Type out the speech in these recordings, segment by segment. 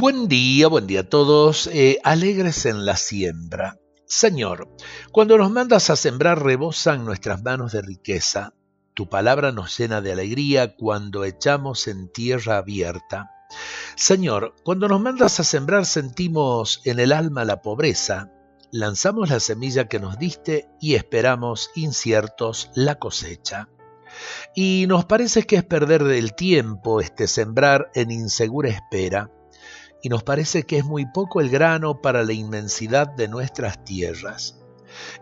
Buen día, buen día a todos. Eh, alegres en la siembra. Señor, cuando nos mandas a sembrar rebosan nuestras manos de riqueza. Tu palabra nos llena de alegría cuando echamos en tierra abierta. Señor, cuando nos mandas a sembrar sentimos en el alma la pobreza. Lanzamos la semilla que nos diste y esperamos inciertos la cosecha. Y nos parece que es perder del tiempo este sembrar en insegura espera y nos parece que es muy poco el grano para la inmensidad de nuestras tierras.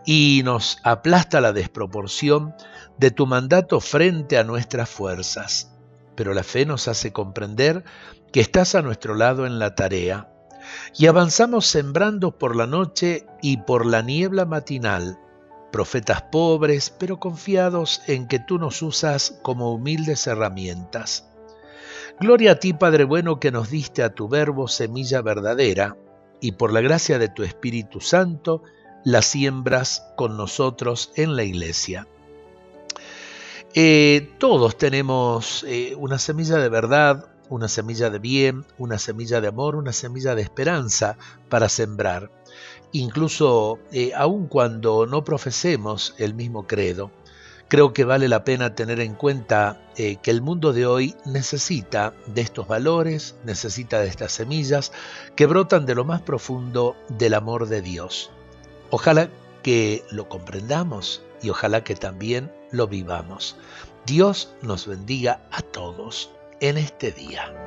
Y nos aplasta la desproporción de tu mandato frente a nuestras fuerzas. Pero la fe nos hace comprender que estás a nuestro lado en la tarea. Y avanzamos sembrando por la noche y por la niebla matinal, profetas pobres, pero confiados en que tú nos usas como humildes herramientas. Gloria a ti, Padre bueno, que nos diste a tu verbo semilla verdadera, y por la gracia de tu Espíritu Santo la siembras con nosotros en la iglesia. Eh, todos tenemos eh, una semilla de verdad, una semilla de bien, una semilla de amor, una semilla de esperanza para sembrar. Incluso eh, aun cuando no profesemos el mismo credo, Creo que vale la pena tener en cuenta eh, que el mundo de hoy necesita de estos valores, necesita de estas semillas que brotan de lo más profundo del amor de Dios. Ojalá que lo comprendamos y ojalá que también lo vivamos. Dios nos bendiga a todos en este día.